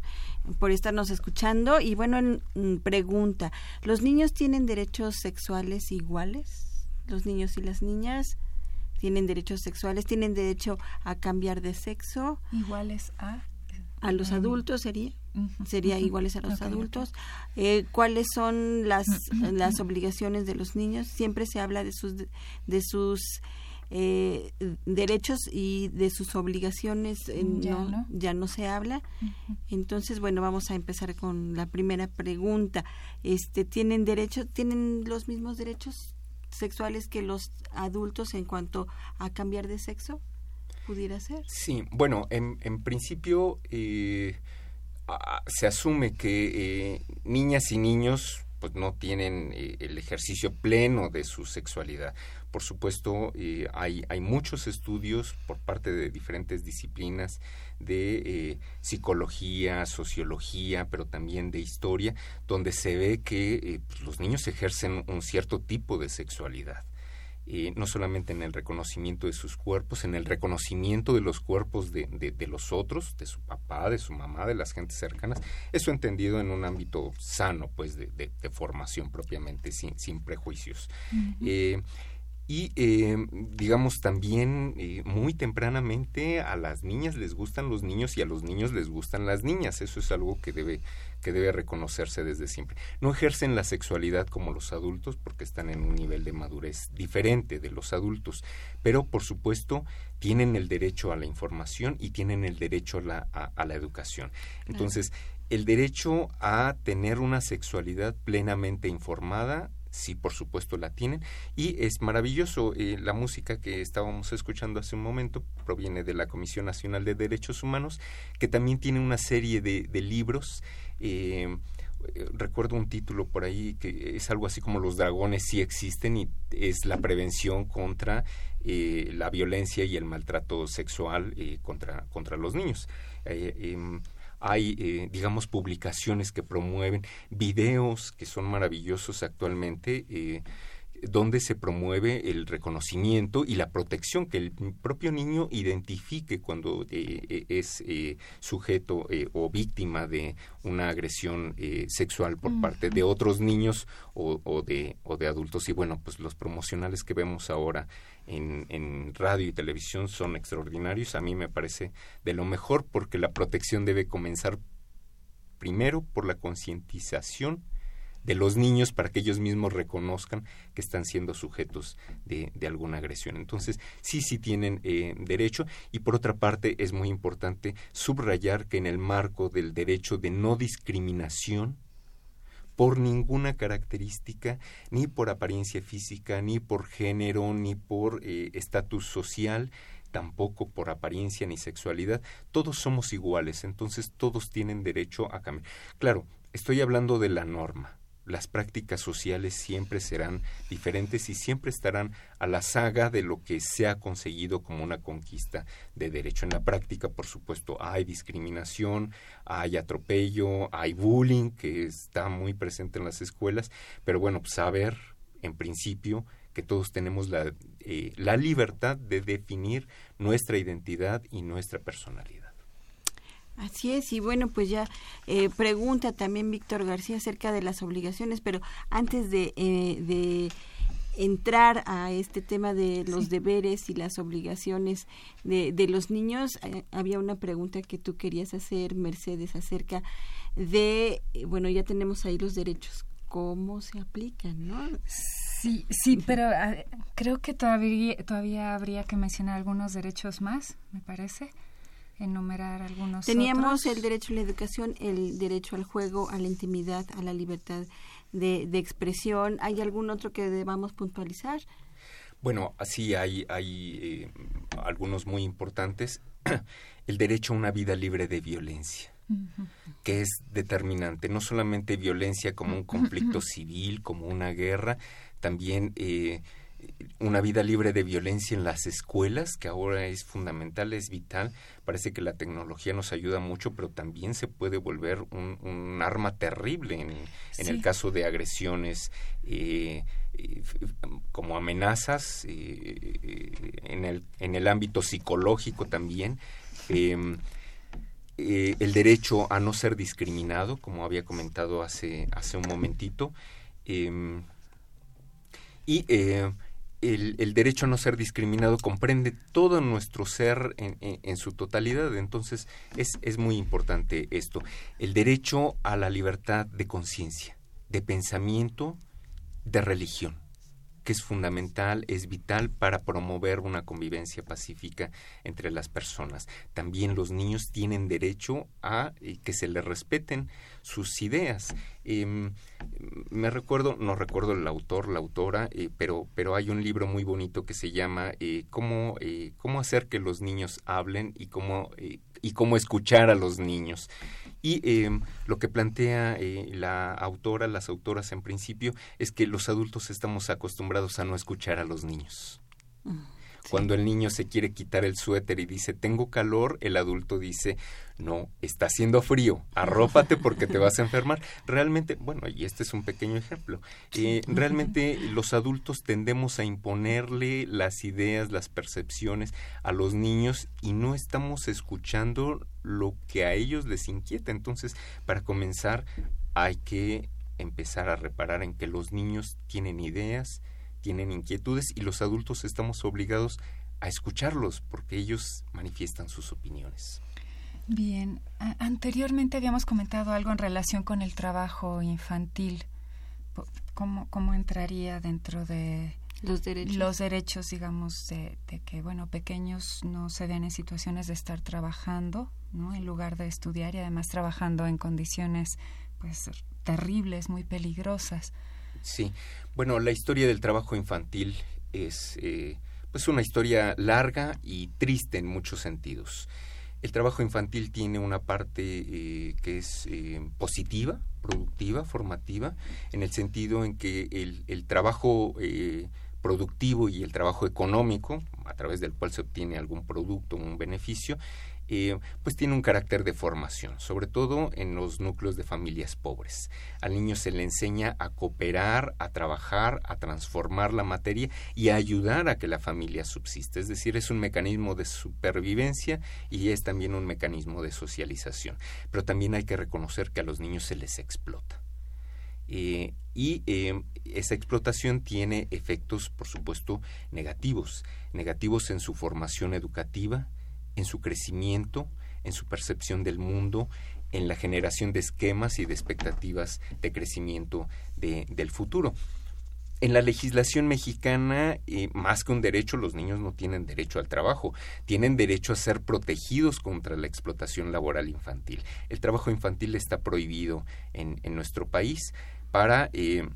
por estarnos escuchando. Y bueno, en- mm, pregunta, ¿los niños tienen derechos sexuales iguales? ¿Los niños y las niñas tienen derechos sexuales? ¿Tienen derecho a cambiar de sexo? Iguales a... ¿A los Mm. adultos sería? ¿Sería iguales a los adultos? Eh, ¿Cuáles son las, las obligaciones de los niños? Siempre se habla de sus, de sus eh, derechos y de sus obligaciones. eh, Ya no, no. ya no se habla. Entonces, bueno, vamos a empezar con la primera pregunta. Este, ¿Tienen derecho, tienen los mismos derechos sexuales que los adultos en cuanto a cambiar de sexo? ¿Pudiera ser? Sí, bueno, en, en principio eh, se asume que eh, niñas y niños pues no tienen eh, el ejercicio pleno de su sexualidad. Por supuesto, eh, hay, hay muchos estudios por parte de diferentes disciplinas de psicología, sociología, pero también de historia, donde se ve que pues, los niños ejercen un cierto tipo de sexualidad eh, no solamente en el reconocimiento de sus cuerpos, en el reconocimiento de los cuerpos de, de- de los otros, de su papá, de su mamá, de las gentes cercanas, eso entendido en un ámbito sano, pues, de, de- de formación propiamente, sin, sin prejuicios. Eh, y eh, digamos también eh, muy tempranamente a las niñas les gustan los niños y a los niños les gustan las niñas. Eso es algo que debe, que debe reconocerse desde siempre. No ejercen la sexualidad como los adultos porque están en un nivel de madurez diferente de los adultos. Pero por supuesto tienen el derecho a la información y tienen el derecho a la, a- a la educación. Entonces, el derecho a tener una sexualidad plenamente informada sí, por supuesto la tienen. Y es maravilloso, eh, la música que estábamos escuchando hace un momento proviene de la Comisión Nacional de Derechos Humanos, que también tiene una serie de, libros. eh, recuerdo un título por ahí que es algo así como los dragones sí existen y es la prevención contra eh, la violencia y el maltrato sexual eh, contra, contra los niños. Eh, em, hay, eh, digamos, publicaciones que promueven videos que son maravillosos actualmente, eh, donde se promueve el reconocimiento y la protección, que el propio niño identifique cuando eh, eh, es eh, sujeto eh, o víctima de una agresión sexual por parte de otros niños o, o de, o de adultos. Y bueno, pues los promocionales que vemos ahora en, en radio y televisión son extraordinarios. A mí me parece de lo mejor porque la protección debe comenzar primero por la concientización de los niños para que ellos mismos reconozcan que están siendo sujetos de, de alguna agresión. Entonces, sí, sí tienen eh, derecho y por otra parte es muy importante subrayar que en el marco del derecho de no discriminación, por ninguna característica, ni por apariencia física, ni por género, ni por eh, estatus social, tampoco por apariencia ni sexualidad. Todos somos iguales, entonces todos tienen derecho a cambiar. Claro, estoy hablando de la norma las prácticas sociales siempre serán diferentes y siempre estarán a la saga de lo que se ha conseguido como una conquista de derecho. En la práctica, por supuesto, hay discriminación, hay atropello, hay bullying que está muy presente en las escuelas, pero bueno, pues saber en principio que todos tenemos la, eh, la libertad de definir nuestra identidad y nuestra personalidad. Así es, y bueno, pues ya eh, pregunta también Víctor García acerca de las obligaciones, pero antes de, eh, de entrar a este tema de los deberes y las obligaciones de, de los niños, eh, había una pregunta que tú querías hacer, Mercedes, acerca de, bueno, ya tenemos ahí los derechos, ¿cómo se aplican, no? Sí, sí, pero ah, creo que todavía, todavía habría que mencionar algunos derechos más, me parece enumerar algunos Teníamos el derecho a la educación, el derecho al juego, a la intimidad, a la libertad de, de expresión. ¿Hay algún otro que debamos puntualizar? Bueno, así hay, hay eh, algunos muy importantes. [CLEARS THROAT] el derecho a una vida libre de violencia que es determinante, no solamente violencia como un conflicto [LAUGHS] civil, como una guerra, también eh, una vida libre de violencia en las escuelas, que ahora es fundamental, es vital. Parece que la tecnología nos ayuda mucho, pero también se puede volver un, arma terrible en, el caso de agresiones eh, eh, como amenazas, eh, en, el, en el ámbito psicológico también. Em, el derecho a no ser discriminado, como había comentado hace, hace un momentito. Em, y el, derecho a no ser discriminado comprende todo nuestro ser en, su totalidad, entonces es, es muy importante esto. El derecho a la libertad de conciencia, de pensamiento, de religión que es fundamental, es vital para promover una convivencia pacífica entre las personas. También los niños tienen derecho a eh, que se les respeten sus ideas. Em, me recuerdo, no recuerdo el autor, la autora, eh, pero, pero hay un libro muy bonito que se llama eh, cómo, cómo hacer que los niños hablen y cómo, y cómo escuchar a los niños. Y em, lo que plantea eh, la autora, las autoras en principio, es que los adultos estamos acostumbrados a no escuchar a los niños. Cuando el niño se quiere quitar el suéter y dice, tengo calor, el adulto dice, no, está haciendo frío, arrópate porque te vas a enfermar. Realmente, bueno, y este es un pequeño ejemplo, eh, realmente los adultos tendemos a imponerle las ideas, las percepciones a los niños y no estamos escuchando lo que a ellos les inquieta. Entonces, para comenzar, hay que empezar a reparar en que los niños tienen ideas, tienen inquietudes y los adultos estamos obligados a escucharlos porque ellos manifiestan sus opiniones. Bien, anteriormente habíamos comentado algo en relación con el trabajo infantil. ¿Cómo, cómo entraría dentro de los derechos, los derechos digamos, de, que, bueno, pequeños no se ven en situaciones de estar trabajando, ¿no? En lugar de estudiar y además trabajando en condiciones, pues, terribles, muy peligrosas. Sí, bueno, la historia del trabajo infantil es, eh, pues, una historia larga y triste en muchos sentidos. El trabajo infantil tiene una parte eh, que es eh, positiva, productiva, formativa, en el sentido en que el, el trabajo eh, productivo y el trabajo económico, a través del cual se obtiene algún producto, un beneficio, eh, pues tiene un carácter de formación, sobre todo en los núcleos de familias pobres. Al niño se le enseña a cooperar, a trabajar, a transformar la materia y a ayudar a que la familia subsista. Es decir, es un mecanismo de supervivencia y es también un mecanismo de socialización. Pero también hay que reconocer que a los niños se les explota. Eh, y eh, esa explotación tiene efectos, por supuesto, negativos, negativos en su formación educativa, en su crecimiento, en su percepción del mundo, en la generación de esquemas y de expectativas de crecimiento de- del futuro. En la legislación mexicana, eh, más que un derecho, los niños no tienen derecho al trabajo, tienen derecho a ser protegidos contra la explotación laboral infantil. El trabajo infantil está prohibido en, en nuestro país para eh,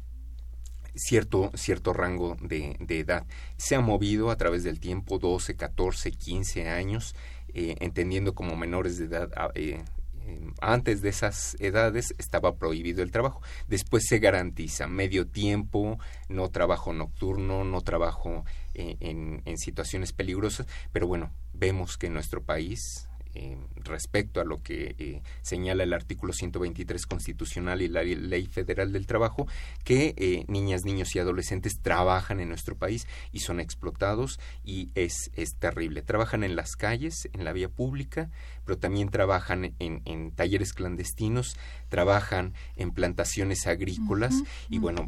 cierto, cierto rango de, de edad. Se ha movido a través del tiempo 12, 14, 15 años, eh, entendiendo como menores de edad a- eh, eh, antes de esas edades estaba prohibido el trabajo. Después se garantiza medio tiempo, no trabajo nocturno, no trabajo en, en situaciones peligrosas, pero bueno, vemos que en nuestro país, eh, respecto a lo que eh, señala el artículo 123 constitucional y la ley federal del trabajo, que eh, niñas, niños y adolescentes trabajan en nuestro país y son explotados y es, es terrible. Trabajan en las calles, en la vía pública, pero también trabajan en, en talleres clandestinos, trabajan en plantaciones agrícolas y bueno,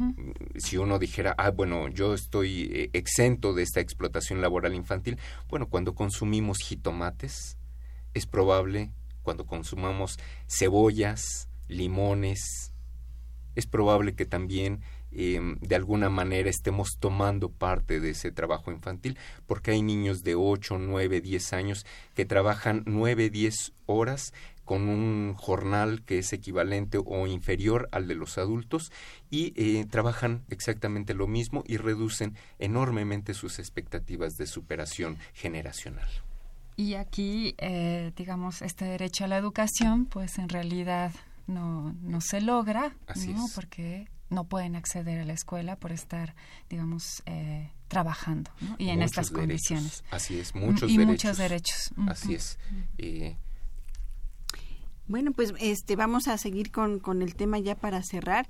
si uno dijera, ah, bueno, yo estoy eh, exento de esta explotación laboral infantil, bueno, cuando consumimos jitomates, es probable cuando consumamos cebollas, limones, es probable que también eh, de alguna manera estemos tomando parte de ese trabajo infantil, porque hay niños de 8, 9, 10 años que trabajan 9, 10 horas con un jornal que es equivalente o inferior al de los adultos y eh, trabajan exactamente lo mismo y reducen enormemente sus expectativas de superación generacional. Y aquí, eh, digamos, este derecho a la educación, pues en realidad no, no se logra, Así ¿no? es. Porque no pueden acceder a la escuela por estar, digamos, eh, trabajando, ¿no? Y en Muchos estas derechos. condiciones. Así es, Mm, muchos y derechos. muchos derechos. Así es. Eh, Bueno, pues este vamos a seguir con, con el tema ya para cerrar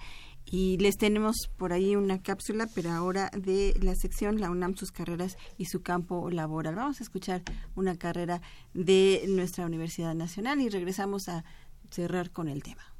y les tenemos por ahí una cápsula, pero ahora de la sección La UNAM, sus carreras y su campo laboral. Vamos a escuchar una carrera de nuestra Universidad Nacional y regresamos a cerrar con el tema.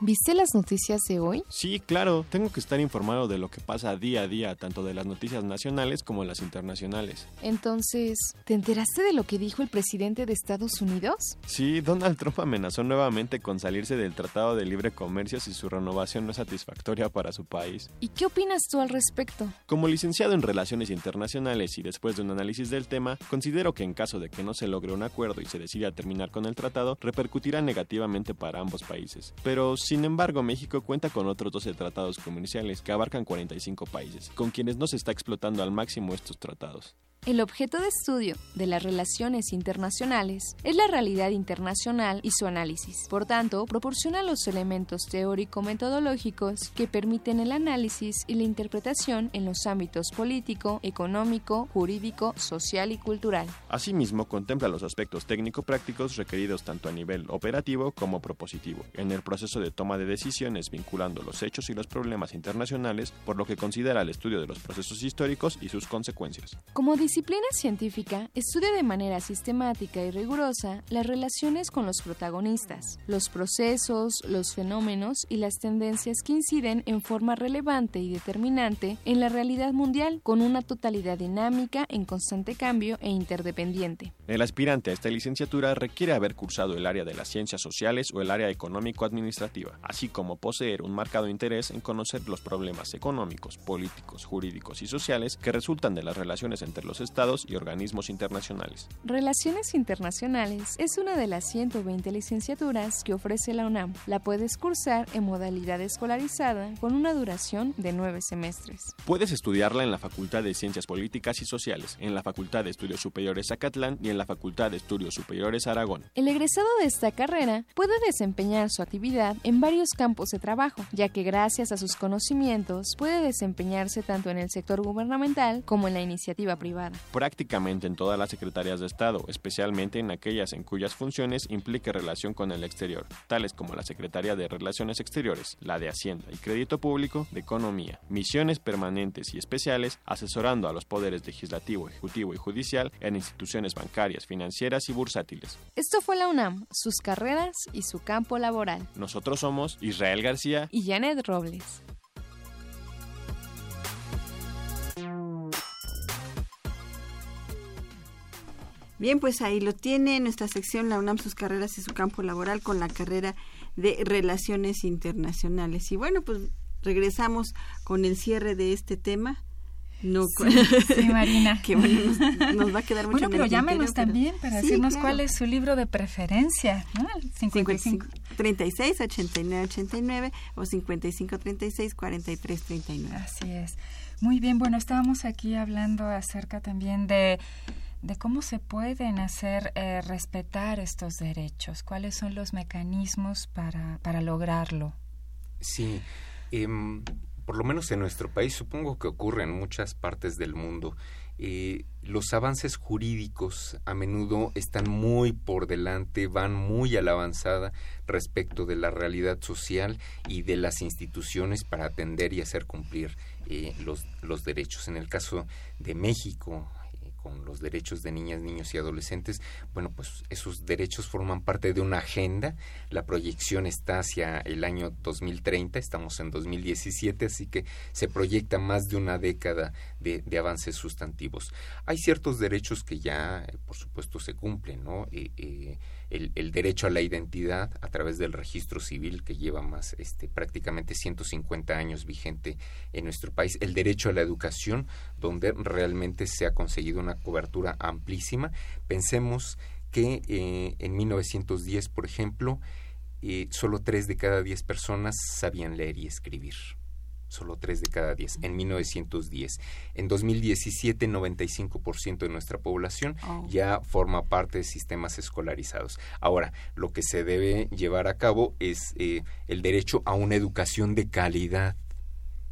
¿Viste las noticias de hoy? Sí, claro, tengo que estar informado de lo que pasa día a día, tanto de las noticias nacionales como las internacionales. Entonces, ¿te enteraste de lo que dijo el presidente de Estados Unidos? Sí, Donald Trump amenazó nuevamente con salirse del Tratado de Libre Comercio si su renovación no es satisfactoria para su país. ¿Y qué opinas tú al respecto? Como licenciado en Relaciones Internacionales y después de un análisis del tema, considero que en caso de que no se logre un acuerdo y se decida terminar con el tratado, repercutirá negativamente para ambos países. Pero, sin embargo, México cuenta con otros 12 tratados comerciales que abarcan 45 países, con quienes no se está explotando al máximo estos tratados. El objeto de estudio de las relaciones internacionales es la realidad internacional y su análisis. Por tanto, proporciona los elementos teórico-metodológicos que permiten el análisis y la interpretación en los ámbitos político, económico, jurídico, social y cultural. Asimismo, contempla los aspectos técnico-prácticos requeridos tanto a nivel operativo como propositivo, en el proceso de toma de decisiones vinculando los hechos y los problemas internacionales, por lo que considera el estudio de los procesos históricos y sus consecuencias. Como disciplina científica, estudia de manera sistemática y rigurosa las relaciones con los protagonistas, los procesos, los fenómenos y las tendencias que inciden en forma relevante y determinante en la realidad mundial, con una totalidad dinámica en constante cambio e interdependiente. El aspirante a esta licenciatura requiere haber cursado el área de las ciencias sociales o el área económico-administrativa, así como poseer un marcado interés en conocer los problemas económicos, políticos, jurídicos y sociales que resultan de las relaciones entre los estados y organismos internacionales. Relaciones Internacionales es una de las 120 licenciaturas que ofrece la UNAM. La puedes cursar en modalidad escolarizada con una duración de nueve semestres. Puedes estudiarla en la Facultad de Ciencias Políticas y Sociales, en la Facultad de Estudios Superiores Zacatlán y en la Facultad de Estudios Superiores Aragón. El egresado de esta carrera puede desempeñar su actividad en varios campos de trabajo, ya que gracias a sus conocimientos puede desempeñarse tanto en el sector gubernamental como en la iniciativa privada. Prácticamente en todas las secretarías de Estado, especialmente en aquellas en cuyas funciones implique relación con el exterior, tales como la Secretaría de Relaciones Exteriores, la de Hacienda y Crédito Público, de Economía, misiones permanentes y especiales, asesorando a los poderes legislativo, ejecutivo y judicial en instituciones bancarias, financieras y bursátiles. Esto fue la UNAM, sus carreras y su campo laboral. Nosotros somos Israel García Y Janet Robles. Bien, pues ahí lo tiene nuestra sección La UNAM, sus carreras y su campo laboral con la carrera de Relaciones Internacionales. Y bueno, pues regresamos con el cierre de este tema. No, sí, [LAUGHS] Marina. [LAUGHS] que bueno, nos, nos, va a quedar mucho Bueno, pero llámenos pero... también para Sí, decirnos claro. cuál es su libro de preferencia, ¿no? El 55. 36 89 89 o 55 36 43 39. Así es. Muy bien, bueno, estábamos aquí hablando acerca también de, de cómo se pueden hacer eh, respetar estos derechos, cuáles son los mecanismos para, para lograrlo. Sí, em, por lo menos en nuestro país, supongo que ocurre en muchas partes del mundo. eh, los avances jurídicos a menudo están muy por delante, van muy a la avanzada respecto de la realidad social y de las instituciones para atender y hacer cumplir eh, los, los derechos. En el caso de México, con los derechos de niñas, niños y adolescentes, bueno, pues esos derechos forman parte de una agenda. La proyección está hacia el año 2030, estamos en 2017, así que se proyecta más de una década de, avances sustantivos. Hay ciertos derechos que ya, eh, por supuesto, se cumplen, ¿no? Eh, eh, el, el, derecho a la identidad a través del registro civil que lleva más este prácticamente 150 años vigente en nuestro país el derecho a la educación donde realmente se ha conseguido una cobertura amplísima. Pensemos que eh, en 1910 por ejemplo eh, solo tres de cada diez personas sabían leer y escribir solo 3 de cada 10 en 1910. En 2017, 95% de nuestra población Oh. ya forma parte de sistemas escolarizados. Ahora, lo que se debe llevar a cabo es eh, el derecho a una educación de calidad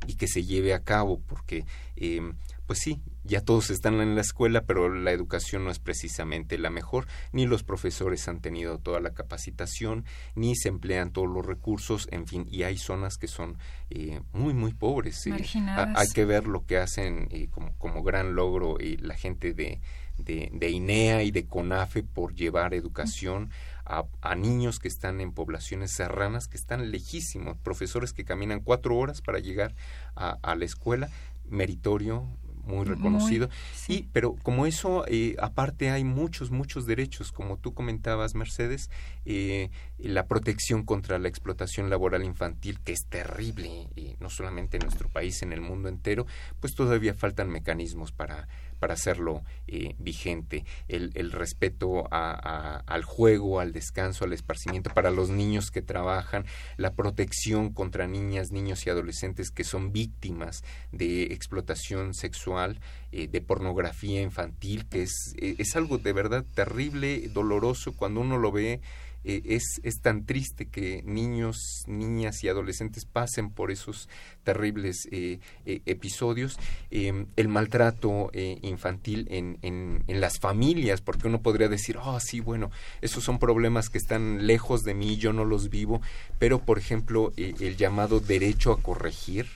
y que se lleve a cabo, porque, eh, pues sí, ya todos están en la escuela, pero la educación no es precisamente la mejor, ni los profesores han tenido toda la capacitación, ni se emplean todos los recursos, en fin, y hay zonas que son eh, muy, muy pobres. eh. Marginadas. Ha- hay que ver lo que hacen eh, como, como gran logro eh, la gente de, de, de INEA y de CONAFE por llevar educación a, a niños que están en poblaciones serranas, que están lejísimos, profesores que caminan cuatro horas para llegar a, a la escuela, meritorio, muy reconocido. sí. Y, pero como eso, eh, aparte hay muchos, muchos derechos, como tú comentabas, Mercedes, eh, la protección contra la explotación laboral infantil, que es terrible, eh, no solamente en nuestro país, en el mundo entero, pues todavía faltan mecanismos para para hacerlo eh, vigente, el, el respeto a, al juego, al descanso, al esparcimiento para los niños que trabajan, la protección contra niñas, niños y adolescentes que son víctimas de explotación sexual, eh, de pornografía infantil, que es, eh, es algo de verdad terrible, doloroso, cuando uno lo ve eh, es, es tan triste que niños, niñas y adolescentes pasen por esos terribles eh, eh, episodios. Eh, el maltrato infantil en, en, en las familias, porque uno podría decir, oh, sí, bueno, esos son problemas que están lejos de mí, yo no los vivo, pero, por ejemplo, el llamado derecho a corregir,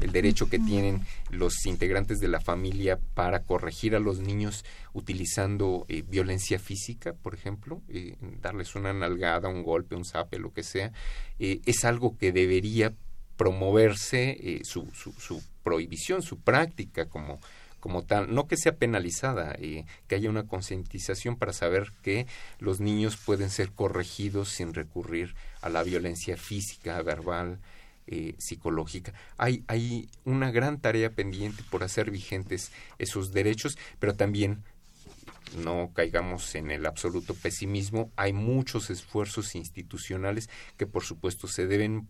el derecho que tienen los integrantes de la familia para corregir a los niños utilizando eh, violencia física, por ejemplo, eh, darles una nalgada, un golpe, un zape, lo que sea, eh, es algo que debería promoverse eh, su, su, su prohibición, su práctica como como tal, no que sea penalizada, que haya una concientización para saber que los niños pueden ser corregidos sin recurrir a la violencia física, verbal, eh, psicológica. Hay, hay una gran tarea pendiente por hacer vigentes esos derechos, pero también no caigamos en el absoluto pesimismo. Hay muchos esfuerzos institucionales que por supuesto se deben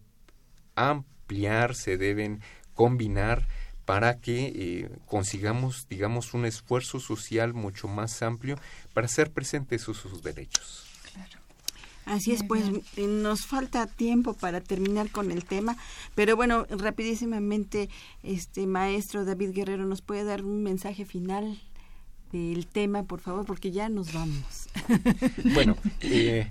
ampliar, se deben combinar para que eh, consigamos, digamos, un esfuerzo social mucho más amplio para hacer presentes esos, derechos. Así es, pues eh, nos falta tiempo para terminar con el tema, pero bueno, rapidísimamente, este maestro David Guerrero nos puede dar un mensaje final del tema, por favor, porque ya nos vamos. [LAUGHS] Bueno, eh,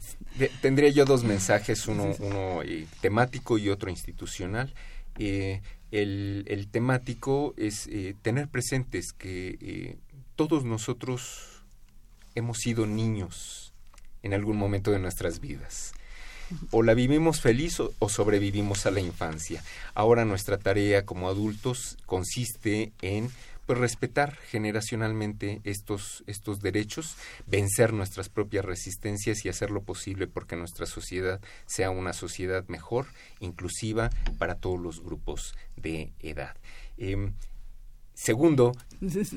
tendría yo dos mensajes, uno, uno eh, temático y otro institucional. Eh, el, el temático es eh, tener presentes que eh, todos nosotros hemos sido niños en algún momento de nuestras vidas. O la vivimos feliz o, sobrevivimos a la infancia. Ahora nuestra tarea como adultos consiste en pues respetar generacionalmente estos, estos derechos, vencer nuestras propias resistencias y hacer lo posible porque nuestra sociedad sea una sociedad mejor, inclusiva para todos los grupos de edad. Em, Segundo,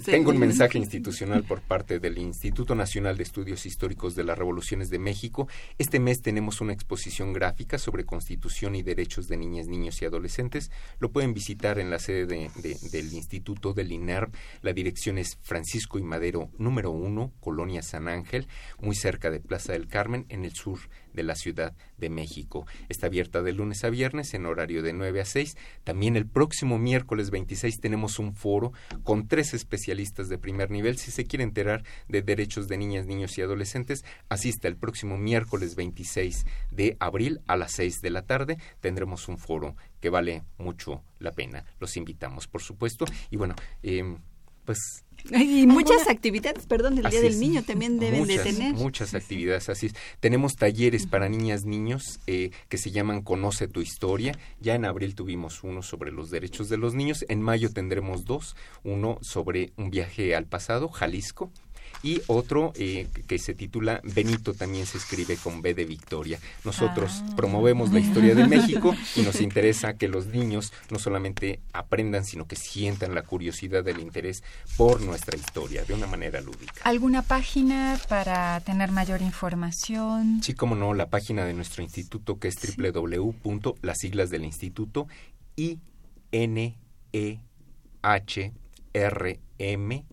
tengo un mensaje institucional por parte del Instituto Nacional de Estudios Históricos de las Revoluciones de México. Este mes tenemos una exposición gráfica sobre Constitución y Derechos de Niñas, Niños y Adolescentes. Lo pueden visitar en la sede de- del Instituto del INER. La dirección es Francisco y Madero número 1, Colonia San Ángel, muy cerca de Plaza del Carmen, en el sur de la Ciudad de México. Está abierta de lunes a viernes en horario de 9 a 6. También el próximo miércoles 26 tenemos un foro con tres especialistas de primer nivel. Si se quiere enterar de derechos de niñas, niños y adolescentes, asista el próximo miércoles 26 de abril a las 6 de la tarde. Tendremos un foro que vale mucho la pena. Los invitamos, por supuesto. Y bueno, em, pues Y muchas actividades, perdón, el Día del es. Niño también deben muchas, de tener. Muchas actividades, así es. Tenemos talleres para niñas, niños eh, que se llaman Conoce tu historia. Ya en abril tuvimos uno sobre los derechos de los niños. En mayo tendremos dos. Uno sobre un viaje al pasado, Jalisco. Y otro eh, que se titula Benito también se escribe con B de Victoria. Nosotros Ah. promovemos la historia de México y nos [LAUGHS] interesa que los niños no solamente aprendan, sino que sientan la curiosidad, el interés por nuestra historia de una manera lúdica. ¿Alguna página para tener mayor información? Sí, como no, la página de nuestro instituto que es www. las siglas del instituto i n e h r m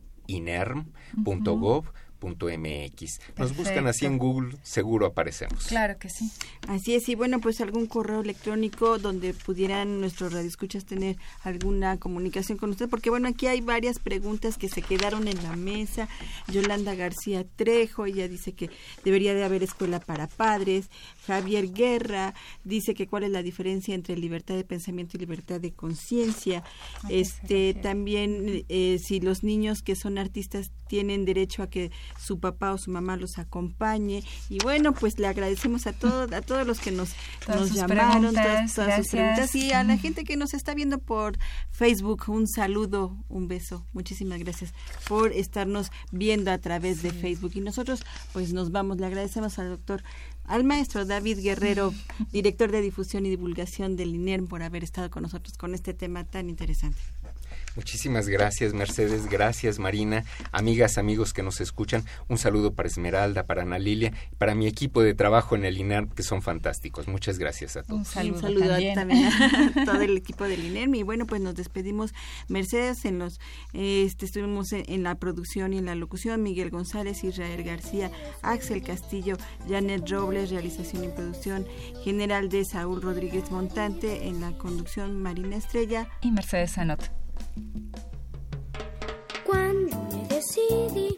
uh -huh. .gov inerm.gov.mx. Nos buscan así en Google, seguro aparecemos. Claro que sí. Así es, y bueno, pues algún correo electrónico donde pudieran nuestros radioescuchas tener alguna comunicación con usted, porque bueno, aquí hay varias preguntas que se quedaron en la mesa. Yolanda García Trejo, ella dice que debería de haber escuela para padres. Javier Guerra dice que cuál es la diferencia entre libertad de pensamiento y libertad de conciencia. Este, también eh, si los niños que son artistas tienen derecho a que su papá o su mamá los acompañe. Y bueno, pues le agradecemos a todos, a todos los que nos, [LAUGHS] Todas nos llamaron, preguntas, todas, todas sus preguntas. Y a la gente que nos está viendo por Facebook, un saludo, un beso. Muchísimas gracias por estarnos viendo a través de Facebook. Y nosotros, pues nos vamos. Le agradecemos al doctor al maestro David Guerrero, [LAUGHS] director de difusión y divulgación del INERM, por haber estado con nosotros con este tema tan interesante. Muchísimas gracias, Mercedes. Gracias, Marina. Amigas, amigos que nos escuchan, un saludo para Esmeralda, para Ana Lilia, para mi equipo de trabajo en el INAR, que son fantásticos. Muchas gracias a todos. Un saludo, Un saludo también. también a [LAUGHS] todo el equipo del INERM y bueno pues nos despedimos Mercedes en los este estuvimos en, en la producción y en la locución Miguel González Israel García Axel Castillo Janet Robles realización y producción general de Saúl Rodríguez Montante en la conducción Marina Estrella Y Mercedes Sanot. Cuando me decidí